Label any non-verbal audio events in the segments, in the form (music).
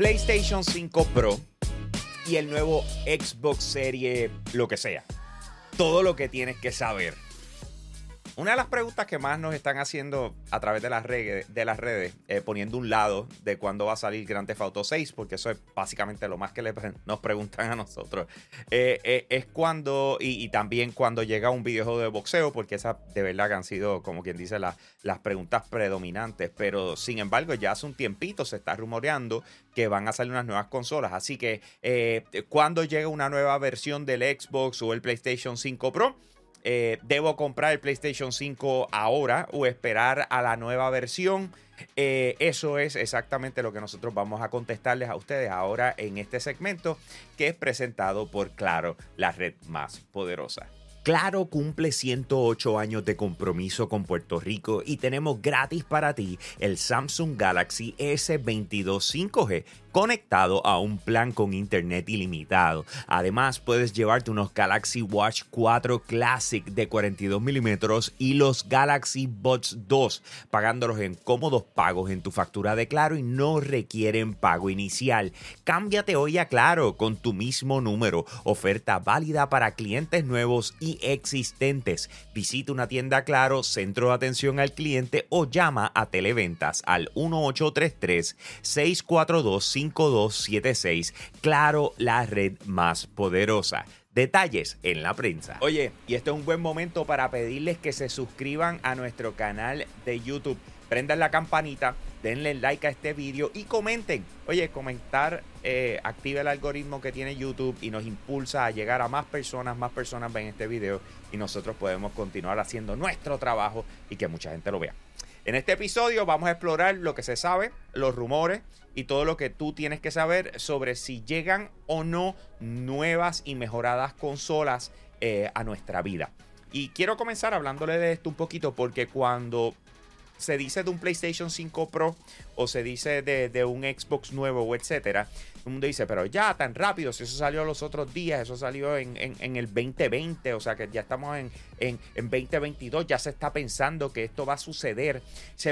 PlayStation 5 Pro y el nuevo Xbox Serie, lo que sea. Todo lo que tienes que saber. Una de las preguntas que más nos están haciendo a través de las redes, de las redes eh, poniendo un lado de cuándo va a salir Grand Theft Auto 6, porque eso es básicamente lo más que nos preguntan a nosotros, eh, eh, es cuando, y, también cuando llega un videojuego de boxeo, porque esas de verdad que han sido, como quien dice, las preguntas predominantes, pero sin embargo ya hace un tiempito se está rumoreando que van a salir unas nuevas consolas, así que cuando llega una nueva versión del Xbox o el PlayStation 5 Pro, eh, ¿Debo comprar el PlayStation 5 ahora o esperar a la nueva versión? Eh, eso es exactamente lo que nosotros vamos a contestarles a ustedes ahora en este segmento que es presentado por Claro, la red más poderosa. Claro cumple 108 años de compromiso con Puerto Rico y tenemos gratis para ti el Samsung Galaxy S22 5G conectado a un plan con internet ilimitado. Además, puedes llevarte unos Galaxy Watch 4 Classic de 42 milímetros y los Galaxy Buds 2, pagándolos en cómodos pagos en tu factura de Claro y no requieren pago inicial. Cámbiate hoy a Claro con tu mismo número. Oferta válida para clientes nuevos y existentes. Visita una tienda Claro, centro de atención al cliente o llama a Televentas al 1833 642 5276. Claro, la red más poderosa. Detalles en la prensa. Oye, y este es un buen momento para pedirles que se suscriban a nuestro canal de YouTube. Prendan la campanita, denle like a este vídeo y comenten. Oye, comentar eh, activa el algoritmo que tiene YouTube y nos impulsa a llegar a más personas, más personas ven este video y nosotros podemos continuar haciendo nuestro trabajo y que mucha gente lo vea. En este episodio vamos a explorar lo que se sabe, los rumores y todo lo que tú tienes que saber sobre si llegan o no nuevas y mejoradas consolas eh, a nuestra vida. Y quiero comenzar hablándole de esto un poquito porque cuando se dice de un PlayStation 5 Pro o se dice de, un Xbox nuevo o etcétera, el mundo dice, pero ya tan rápido, si eso salió los otros días, eso salió en, el 2020, o sea que ya estamos en, en, 2022, ya se está pensando que esto va a suceder.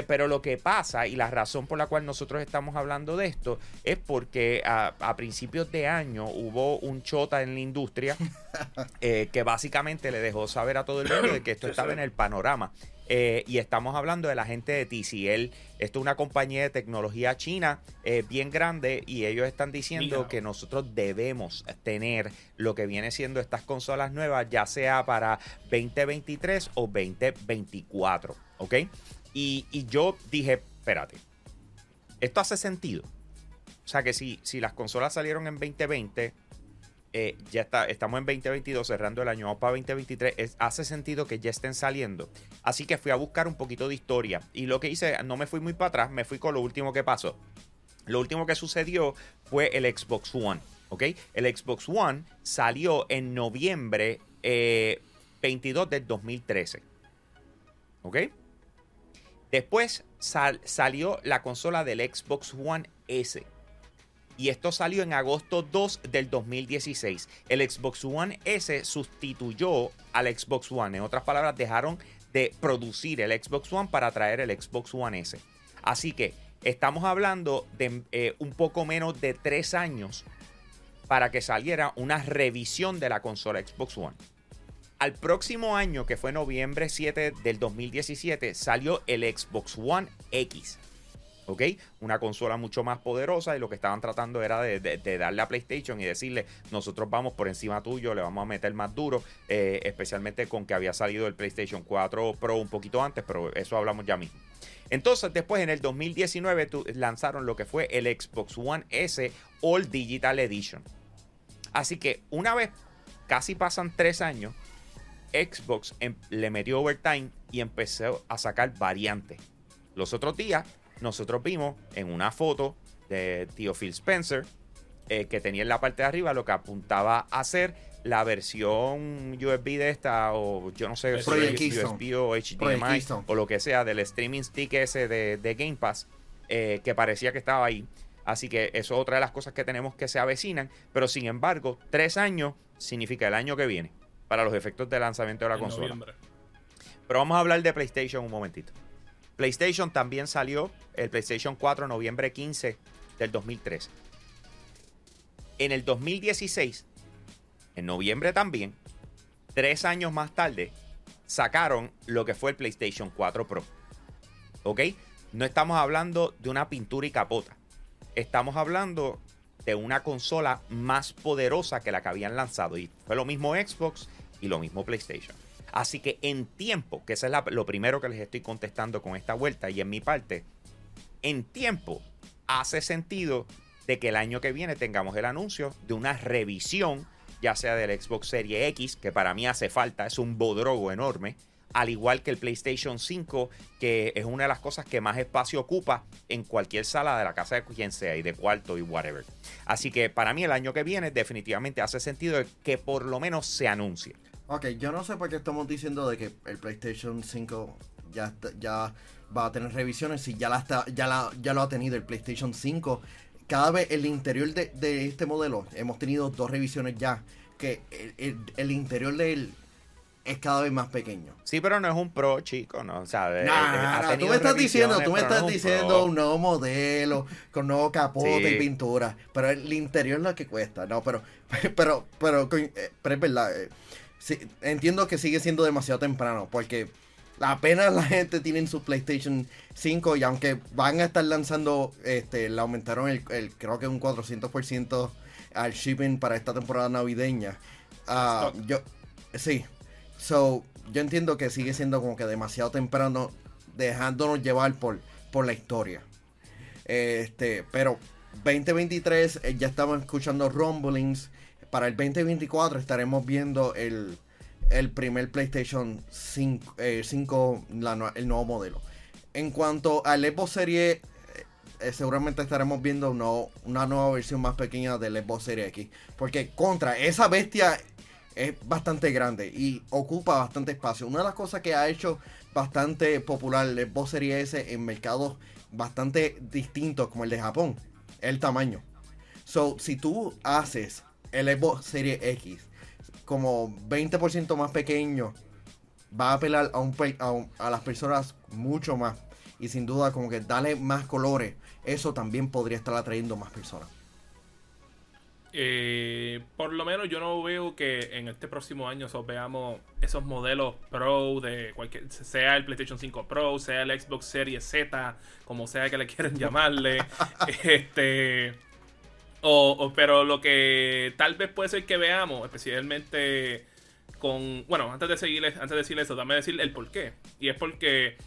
pero lo que pasa y la razón por la cual nosotros estamos hablando de esto es porque a, principios de año hubo un chota en la industria (laughs) eh, que básicamente le dejó saber a todo el mundo de que esto estaba en el panorama. Eh, y estamos hablando de la gente de TCL. Esto es una compañía de tecnología china eh, bien grande y ellos están diciendo que nosotros debemos tener lo que viene siendo estas consolas nuevas, ya sea para 2023 o 2024. ¿Ok? Y, yo dije, espérate, esto hace sentido. O sea que si, si las consolas salieron en 2020 eh, ya está, estamos en 2022, cerrando el año, vamos para 2023, hace sentido que ya estén saliendo. Así que fui a buscar un poquito de historia y lo que hice, no me fui muy para atrás, me fui con lo último que pasó. Lo último que sucedió fue el Xbox One, ¿ok? El Xbox One salió en noviembre 22 eh, del 2013, ¿ok? Después salió la consola del Xbox One S y esto salió en agosto 2 del 2016. El Xbox One S sustituyó al Xbox One. En otras palabras, dejaron de producir el Xbox One para traer el Xbox One S. Así que estamos hablando de eh, un poco menos de tres años para que saliera una revisión de la consola Xbox One. Al próximo año, que fue noviembre 7 del 2017, salió el Xbox One X. ¿ok? Una consola mucho más poderosa y lo que estaban tratando era de, darle a PlayStation y decirle, nosotros vamos por encima tuyo, le vamos a meter más duro, eh, especialmente con que había salido el PlayStation 4 Pro un poquito antes, pero eso hablamos ya mismo. Entonces, después en el 2019 lanzaron lo que fue el Xbox One S All Digital Edition. Así que una vez casi pasan tres años, Xbox em, le metió overtime y empezó a sacar variantes. Los otros días nosotros vimos en una foto de tío Phil Spencer eh, que tenía en la parte de arriba lo que apuntaba a ser la versión USB de esta o yo no sé si USB o HDMI o lo que sea del streaming stick ese de, Game Pass eh, que parecía que estaba ahí. Así que eso es otra de las cosas que tenemos que se avecinan. Pero sin embargo, tres años significa el año que viene para los efectos de lanzamiento de la consola. Pero vamos a hablar de PlayStation un momentito. PlayStation también salió el PlayStation 4 noviembre 15 del 2003. En el 2016, en noviembre también, tres años más tarde, sacaron lo que fue el PlayStation 4 Pro. ¿Ok? No estamos hablando de una pintura y capota. Estamos hablando de una consola más poderosa que la que habían lanzado. Y fue lo mismo Xbox y lo mismo PlayStation. Así que en tiempo, que eso es lo primero que les estoy contestando con esta vuelta y en mi parte, en tiempo hace sentido de que el año que viene tengamos el anuncio de una revisión, ya sea del Xbox Series X, que para mí hace falta, es un bodrogo enorme, al igual que el PlayStation 5, que es una de las cosas que más espacio ocupa en cualquier sala de la casa de quien sea y de cuarto y whatever. Así que para mí el año que viene definitivamente hace sentido que por lo menos se anuncie. Ok, yo no sé por qué estamos diciendo de que el PlayStation 5 ya, ya va a tener revisiones si ya, la está, ya, la, ya lo ha tenido el PlayStation 5. Cada vez el interior de, este modelo, hemos tenido dos revisiones ya, que el, el interior del es cada vez más pequeño. Sí, pero no es un pro, chico, ¿no? O sea, tú me estás diciendo, tú me estás diciendo un nuevo modelo, con nuevo capote y pintura, pero el interior es lo que cuesta, no, pero, (laughs) pero, pero, eh, pero, es verdad, entiendo que sigue siendo demasiado temprano, porque apenas la gente tiene su PlayStation 5 y aunque van a estar lanzando, este, le aumentaron el, creo que un 400% al shipping para esta temporada navideña. Uh, yo, sí, So, yo entiendo que sigue siendo como que demasiado temprano, dejándonos llevar por, por la historia. Este, pero 2023 eh, ya estamos escuchando rumblings. Para el 2024 estaremos viendo el, primer PlayStation 5, eh, el nuevo modelo. En cuanto al Xbox Series, eh, seguramente estaremos viendo una nueva versión más pequeña del Xbox Series X. Porque contra esa bestia es bastante grande y ocupa bastante espacio. Una de las cosas que ha hecho bastante popular el Xbox Series S en mercados bastante distintos como el de Japón el tamaño. So, si tú haces el Xbox Series X como 20% más pequeño, va a apelar a, un, a, las personas mucho más. Y sin duda, como que darle más colores, eso también podría estar atrayendo más personas. Eh, por lo menos yo no veo que en este próximo año veamos esos modelos Pro de cualquier, sea el PlayStation 5 Pro, sea el Xbox Series Z, como sea que le quieran (laughs) llamarle. (laughs) este. O, pero lo que tal vez puede ser que veamos, especialmente con. Bueno, antes de seguirles, antes de decirle eso, dame decir el por qué. Y es porque,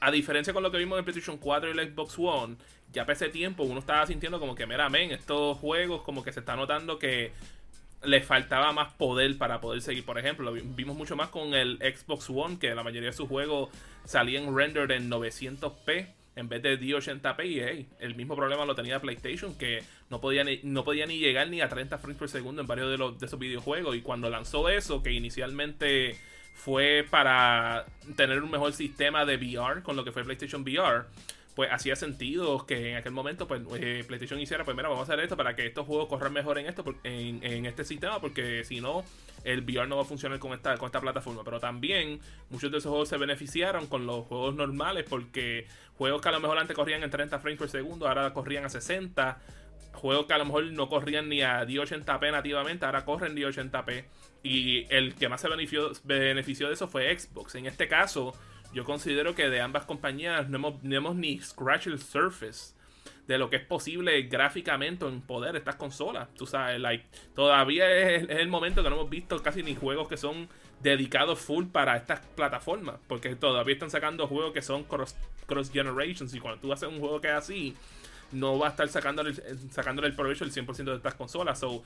a diferencia con lo que vimos en PlayStation 4 y el Xbox One, ya para ese tiempo uno estaba sintiendo como que, mira, men, estos juegos como que se está notando que le faltaba más poder para poder seguir. Por ejemplo, lo vimos mucho más con el Xbox One, que la mayoría de sus juegos salían rendered en 900p en vez de 1080p. Y el mismo problema lo tenía PlayStation, que no podía, ni, no ni llegar ni a 30 frames por segundo en varios de, de esos videojuegos. Y cuando lanzó eso, que inicialmente fue para tener un mejor sistema de VR con lo que fue PlayStation VR pues hacía sentido que en aquel momento pues eh, PlayStation hiciera, pues mira, vamos a hacer esto para que estos juegos corran mejor en esto en, en, este sistema, porque si no, el VR no va a funcionar con esta, con esta plataforma. Pero también muchos de esos juegos se beneficiaron con los juegos normales, porque juegos que a lo mejor antes corrían en 30 frames por segundo, ahora corrían a 60. Juegos que a lo mejor no corrían ni a 1080p nativamente, ahora corren 1080p. Y el que más se benefició, benefició de eso fue Xbox. En este caso, yo considero que de ambas compañías no hemos, hemos ni scratch el surface de lo que es posible gráficamente en poder estas consolas. Tú sabes, like, todavía es, el momento que no hemos visto casi ni juegos que son dedicados full para estas plataformas. Porque todavía están sacando juegos que son cross, cross generations. Y cuando tú haces un juego que es así, no va a estar sacándole, sacándole el provecho el 100% de estas consolas. So,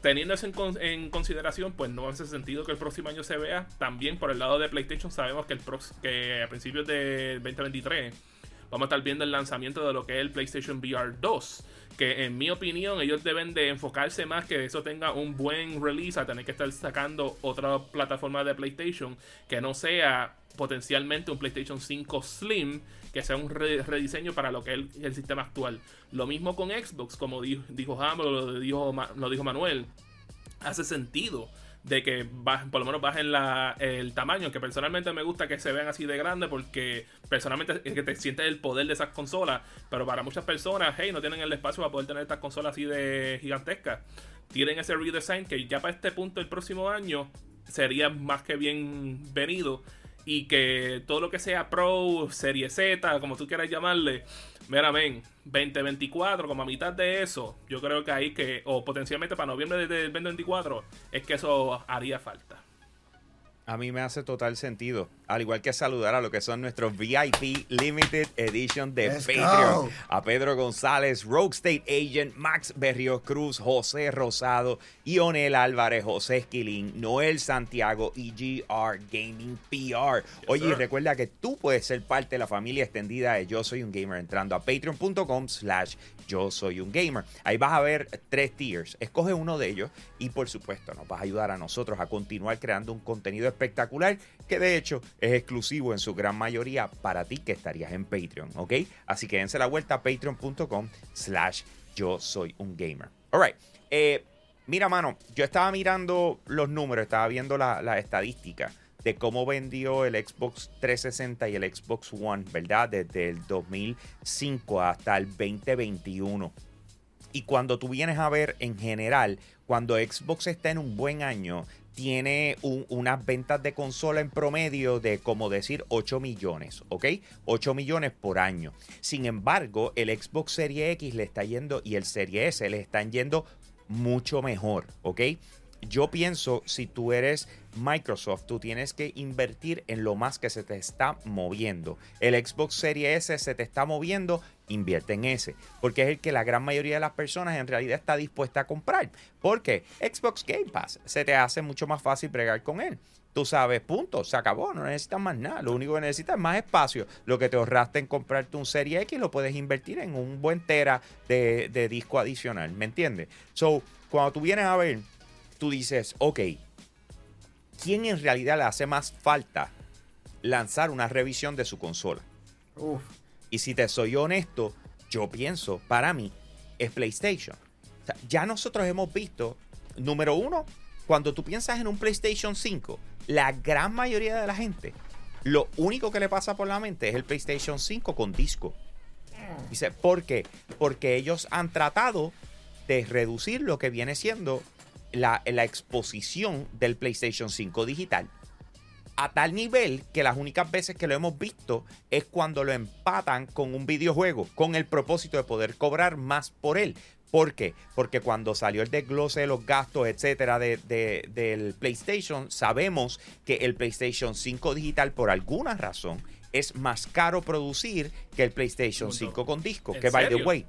teniendo eso en, consideración, pues no hace sentido que el próximo año se vea. También por el lado de PlayStation sabemos que, el que a principios de 2023 vamos a estar viendo el lanzamiento de lo que es el PlayStation VR 2. Que en mi opinión ellos deben de enfocarse más que eso tenga un buen release a tener que estar sacando otra plataforma de PlayStation que no sea potencialmente un PlayStation 5 Slim que sea un rediseño para lo que es el, sistema actual. Lo mismo con Xbox, como dijo, dijo Hammer, lo dijo, lo dijo Manuel. Hace sentido de que por lo menos bajen la, el tamaño, que personalmente me gusta que se vean así de grande porque personalmente que te sientes el poder de esas consolas, pero para muchas personas, hey, no tienen el espacio para poder tener estas consolas así de gigantescas. tienen ese redesign que ya para este punto el próximo año sería más que bienvenido y que todo lo que sea Pro, Serie Z, como tú quieras llamarle, mira, ven, 2024, como a mitad de eso, yo creo que ahí que, o potencialmente para noviembre del 2024, es que eso haría falta. A mí me hace total sentido. Al igual que saludar a lo que son nuestros VIP Limited Edition de Patreon. A Pedro González, Rogue State Agent, Max Berrio Cruz, José Rosado, Ionel Álvarez, José Esquilín, Noel Santiago y GR Gaming PR. Oye, recuerda que tú puedes ser parte de la familia extendida de Yo Soy un Gamer entrando a patreon.com slash yo soy un gamer. Ahí vas a ver tres tiers. Escoge uno de ellos y por supuesto nos vas a ayudar a nosotros a continuar creando un contenido espectacular que de hecho es exclusivo en su gran mayoría para ti que estarías en Patreon, ¿ok? Así que dense la vuelta a patreon.com slash yo soy un gamer. Alright. Eh, mira, mano, yo estaba mirando los números, estaba viendo la, la estadística de cómo vendió el Xbox 360 y el Xbox One, ¿verdad? Desde el 2005 hasta el 2021. Y cuando tú vienes a ver en general, cuando Xbox está en un buen año, tiene unas ventas de consola en promedio de, como decir, 8 millones, ¿ok? 8 millones por año. Sin embargo, el Xbox Series X le está yendo y el Series S le están yendo mucho mejor, ¿ok? Yo pienso, si tú eres Microsoft, tú tienes que invertir en lo más que se te está moviendo. El Xbox Series S se te está moviendo, invierte en ese, porque es el que la gran mayoría de las personas en realidad está dispuesta a comprar. Porque Xbox Game Pass se te hace mucho más fácil bregar con él. Tú sabes, punto, se acabó, no necesitas más nada. Lo único que necesitas es más espacio. Lo que te ahorraste en comprarte un Serie X lo puedes invertir en un buen tera de, de disco adicional, ¿me entiendes? So, cuando tú vienes a ver tú dices, ok, ¿quién en realidad le hace más falta lanzar una revisión de su consola? Y si te soy honesto, yo pienso, para mí, es PlayStation. ya nosotros hemos visto, número uno, cuando tú piensas en un PlayStation 5, la gran mayoría de la gente, lo único que le pasa por la mente es el PlayStation 5 con disco. Dice, ¿por qué? Porque ellos han tratado de reducir lo que viene siendo la, exposición del PlayStation 5 digital a tal nivel que las únicas veces que lo hemos visto es cuando lo empatan con un videojuego, con el propósito de poder cobrar más por él. ¿Por qué? Porque cuando salió el desglose de los gastos, etcétera, del PlayStation, sabemos que el PlayStation 5 digital, por alguna razón, es más caro producir que el PlayStation 5 con disco. Que, by the way,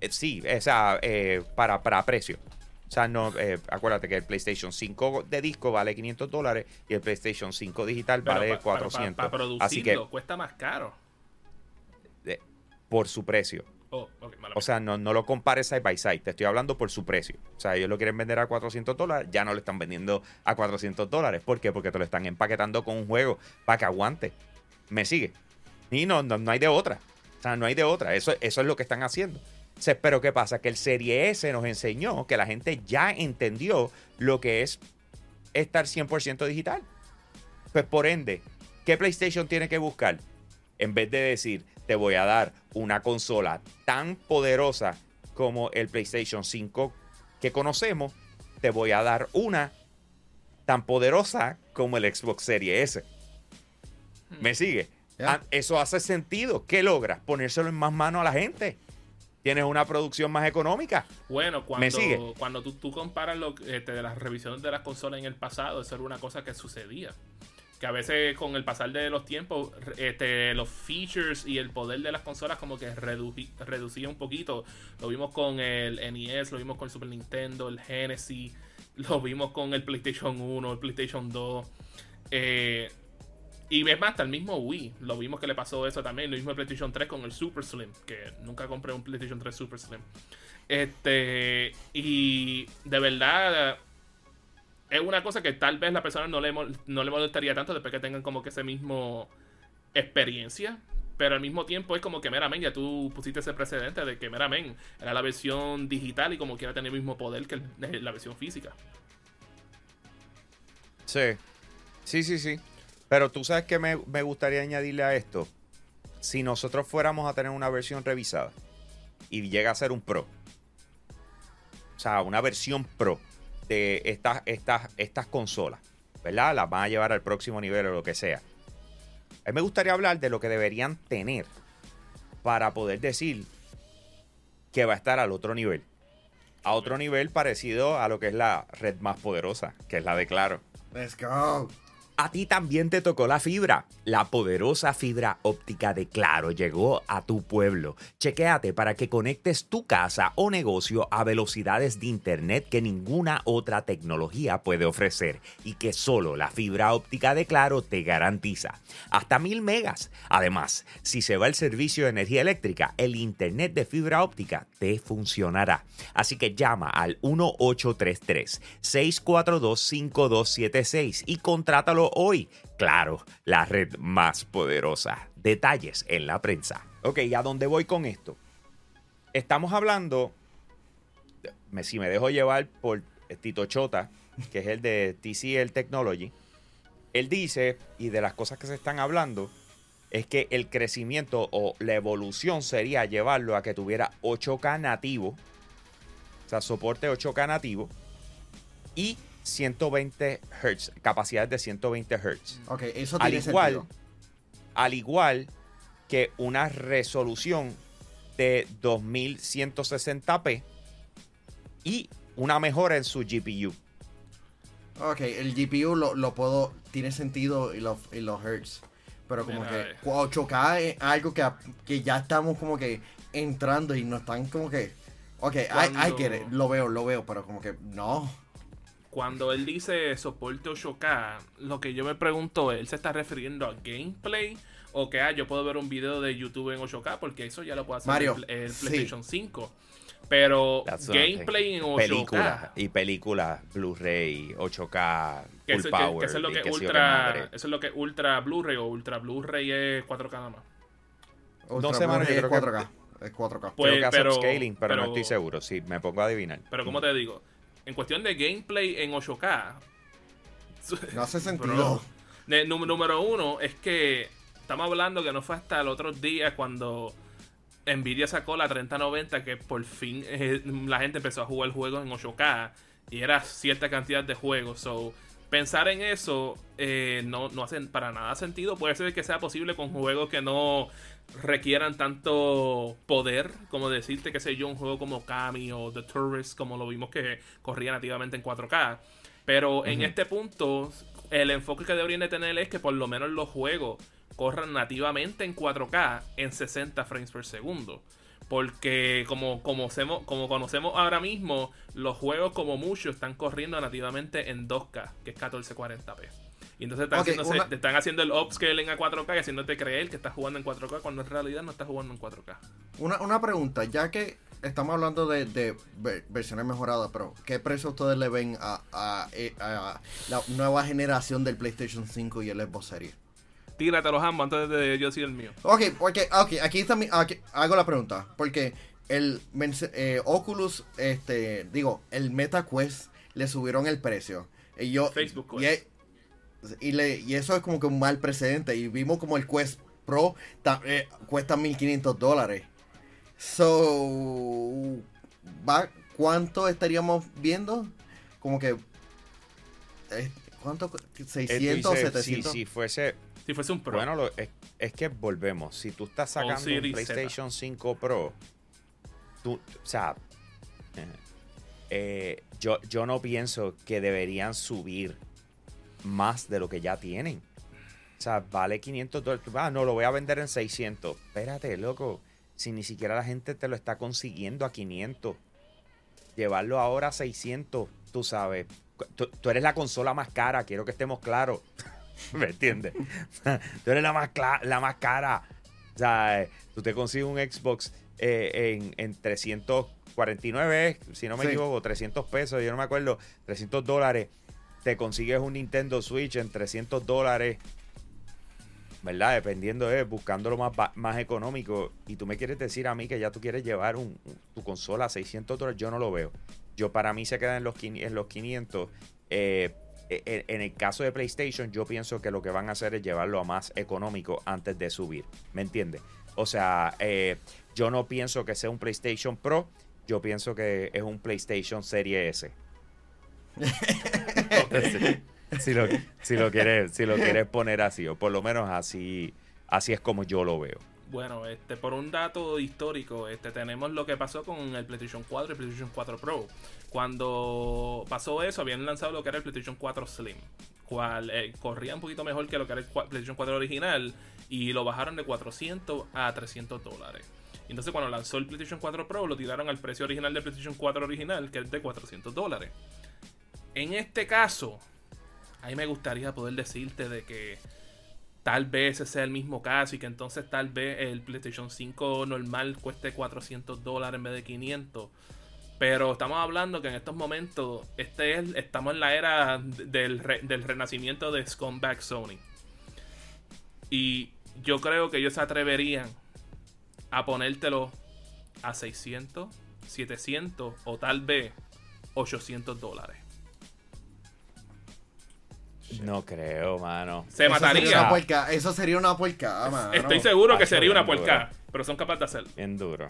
eh, sí, esa, eh, para, para precio. O sea, no, eh, acuérdate que el PlayStation 5 de disco vale 500 dólares y el PlayStation 5 digital vale 400. Para producirlo Así que, cuesta más caro. por su precio. Oh, o sea, no, no lo compares side by side. Te estoy hablando por su precio. O sea, ellos lo quieren vender a 400 dólares, ya no lo están vendiendo a 400 dólares. ¿Por qué? Porque te lo están empaquetando con un juego para que aguante. ¿Me sigue? Y no, no, no hay de otra. O sea, no hay de otra. Eso, eso es lo que están haciendo. Pero ¿qué pasa? Que el Serie S nos enseñó que la gente ya entendió lo que es estar 100% digital. Pues por ende, ¿qué PlayStation tiene que buscar? En vez de decir, te voy a dar una consola tan poderosa como el PlayStation 5 que conocemos, te voy a dar una tan poderosa como el Xbox Series S. ¿Me sigue? Ah, eso hace sentido. ¿Qué logras? Ponérselo en más manos a la gente tienes una producción más económica. Bueno, cuando, cuando tú, tú comparas lo, este, de las revisiones de las consolas en el pasado, eso era una cosa que sucedía. Que a veces con el pasar de los tiempos, este, los features y el poder de las consolas como que reducía un poquito. Lo vimos con el NES, lo vimos con el Super Nintendo, el Genesis, lo vimos con el PlayStation 1, el PlayStation 2. Eh, y ves más, hasta el mismo Wii, lo vimos que le pasó eso también. Lo mismo el PlayStation 3 con el Super Slim, que nunca compré un PlayStation 3 Super Slim. Este, y de verdad, es una cosa que tal vez la persona no le, no le molestaría tanto después que tengan como que ese mismo experiencia. Pero al mismo tiempo es como que, mira, ya tú pusiste ese precedente de que, mira, era la versión digital y como quiera tener el mismo poder que la versión física. Sí. Sí, sí, sí. Pero tú sabes que me, gustaría añadirle a esto. Si nosotros fuéramos a tener una versión revisada y llega a ser un Pro, o sea, una versión Pro de estas, estas, estas consolas, ¿verdad? Las van a llevar al próximo nivel o lo que sea. A mí me gustaría hablar de lo que deberían tener para poder decir que va a estar al otro nivel. A otro nivel parecido a lo que es la red más poderosa, que es la de Claro. Let's go. A ti también te tocó la fibra. La poderosa fibra óptica de Claro llegó a tu pueblo. Chequéate para que conectes tu casa o negocio a velocidades de internet que ninguna otra tecnología puede ofrecer y que solo la fibra óptica de Claro te garantiza. Hasta mil megas. Además, si se va el servicio de energía eléctrica, el internet de fibra óptica te funcionará. Así que llama al 1833 642 5276 y contrátalo hoy. Claro, la red más poderosa. Detalles en la prensa. Ok, ¿y a dónde voy con esto? Estamos hablando, me, si me dejo llevar por Tito Chota, que es el de TCL Technology, él dice, y de las cosas que se están hablando, es que el crecimiento o la evolución sería llevarlo a que tuviera 8K nativo, o sea, soporte 8K nativo, y 120 Hz, capacidades de 120 Hz. Ok, eso Al tiene igual, sentido. al igual que una resolución de 2160p y una mejora en su GPU. Ok, el GPU lo, lo puedo, tiene sentido y los, y los hertz. Pero como Mira, que eh. 8K es algo que, que ya estamos como que entrando y no están como que... Ok, I, I get it, lo veo, lo veo, pero como que no. Cuando él dice soporte 8K, lo que yo me pregunto es, ¿él se está refiriendo a gameplay? O que ah, yo puedo ver un video de YouTube en 8K, porque eso ya lo puede hacer Mario, el, el sí. PlayStation 5. Pero That's gameplay en 8K, Películas y películas Blu-ray, 8K, que, full eso, que- power. que eso es lo que sé ultra, eso es lo que ultra Blu-ray o ultra Blu-ray es 4K nada más. Ultra sé, mano, Blu-ray yo es creo que- 4K. Es 4K. Pues, Creo que hace pero- upscaling, pero, no estoy seguro. Si me pongo a adivinar. Pero como te digo, en cuestión de gameplay en 8K, No hace (laughs) sentido. número uno es que estamos hablando que no fue hasta el otro día cuando Nvidia sacó la 3090 que por fin eh, la gente empezó a jugar juegos en 8K y era cierta cantidad de juegos. So, pensar en eso eh, no, no hace para nada sentido. Puede ser que sea posible con juegos que no requieran tanto poder, como decirte, que sé yo, un juego como Kami o The Tourist, como lo vimos que corría nativamente en 4K. Pero en este punto, el enfoque que deberían de tener es que por lo menos los juegos corran nativamente en 4K en 60 frames por segundo. Porque como, como, como conocemos ahora mismo, los juegos como mucho están corriendo nativamente en 2K, que es 1440p. Y entonces están, Ok, haciéndose- una- te están haciendo el upscaling a 4K y haciéndote creer que estás jugando en 4K cuando en realidad no estás jugando en 4K. Una, una pregunta, ya que estamos hablando de, de ver- versiones mejoradas, pero ¿qué precio ustedes le ven a, a- eh, a la nueva generación del PlayStation 5 y el Xbox Series? Tírate los ambos antes de yo decir el mío. Ok, porque aquí también hago la pregunta, porque el eh, Oculus, este, digo, el Meta Quest le subieron el precio. Y yo, Facebook Quest. Y le- y eso es como que un mal precedente. Y vimos como el Quest Pro ta- eh, cuesta 1500 dólares. So, ¿va, ¿cuánto estaríamos viendo? Como que, eh, ¿cuánto? Eh, tú 600, dices, 700. Si, si fuese. Si fuese un Pro. Bueno, lo- es, es que volvemos. Si tú estás sacando un. PlayStation 5 Pro, tú, o sea, eh, eh, yo, yo no pienso que deberían subir más de lo que ya tienen. O sea, vale 500 dólares. Ah, no, lo voy a vender en 600. Espérate, loco. Si ni siquiera la gente te lo está consiguiendo a 500. Llevarlo ahora a 600, tú sabes. Tú, tú eres la consola más cara, quiero que estemos claros. (laughs) ¿Me entiendes? (laughs) tú eres la más, la más cara. O sea, eh, tú te consigues un Xbox eh, en, en 349, si no me Sí. equivoco, 300 pesos, yo no me acuerdo, 300 dólares. Te consigues un Nintendo Switch en 300 dólares. ¿Verdad? Dependiendo de, buscando lo más, más económico. Y tú me quieres decir a mí que ya tú quieres llevar un, tu consola a 600 dólares. Yo no lo veo. Yo para mí se queda en los, en los 500. Eh, en, en el caso de PlayStation, yo pienso que lo que van a hacer es llevarlo a más económico antes de subir. ¿Me entiendes? O sea, eh, yo no pienso que sea un PlayStation Pro. yo pienso que es un PlayStation Serie S. (laughs) (laughs) si, lo, quieres, si lo quieres poner así, o por lo menos así, así es como yo lo veo. Bueno, este, por un dato histórico, este, tenemos lo que pasó con el PlayStation 4 y el PlayStation 4 Pro. Cuando pasó eso, habían lanzado lo que era el PlayStation 4 Slim, cual eh, corría un poquito mejor que lo que era el PlayStation 4 original y lo bajaron de 400 a 300 dólares. Entonces cuando lanzó el PlayStation 4 Pro lo tiraron al precio original del PlayStation 4 original, que es de 400 dólares. En este caso, a mí me gustaría poder decirte de que tal vez ese sea el mismo caso y que entonces tal vez el PlayStation 5 normal cueste 400 dólares en vez de 500. Pero estamos hablando que en estos momentos este es, estamos en la era del, del renacimiento de Scumbag Sony. Y yo creo que ellos se atreverían a ponértelo a 600, 700 o tal vez 800 dólares. No creo, mano. Se mataría. eso sería una puerca, mano. Estoy seguro que sería una puerca, pero son capaces de hacerlo. Bien duro.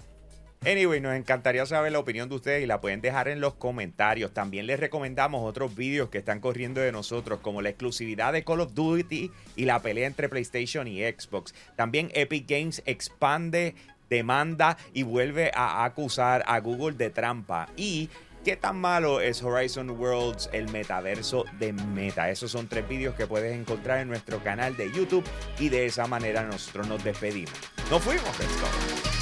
Anyway, nos encantaría saber la opinión de ustedes y la pueden dejar en los comentarios. También les recomendamos otros vídeos que están corriendo de nosotros, como la exclusividad de Call of Duty y la pelea entre PlayStation y Xbox. También Epic Games expande, demanda y vuelve a acusar a Google de trampa. Y ¿Qué tan malo es Horizon Worlds, el metaverso de Meta? Esos son tres vídeos que puedes encontrar en nuestro canal de YouTube y de esa manera nosotros nos despedimos. Nos fuimos, let's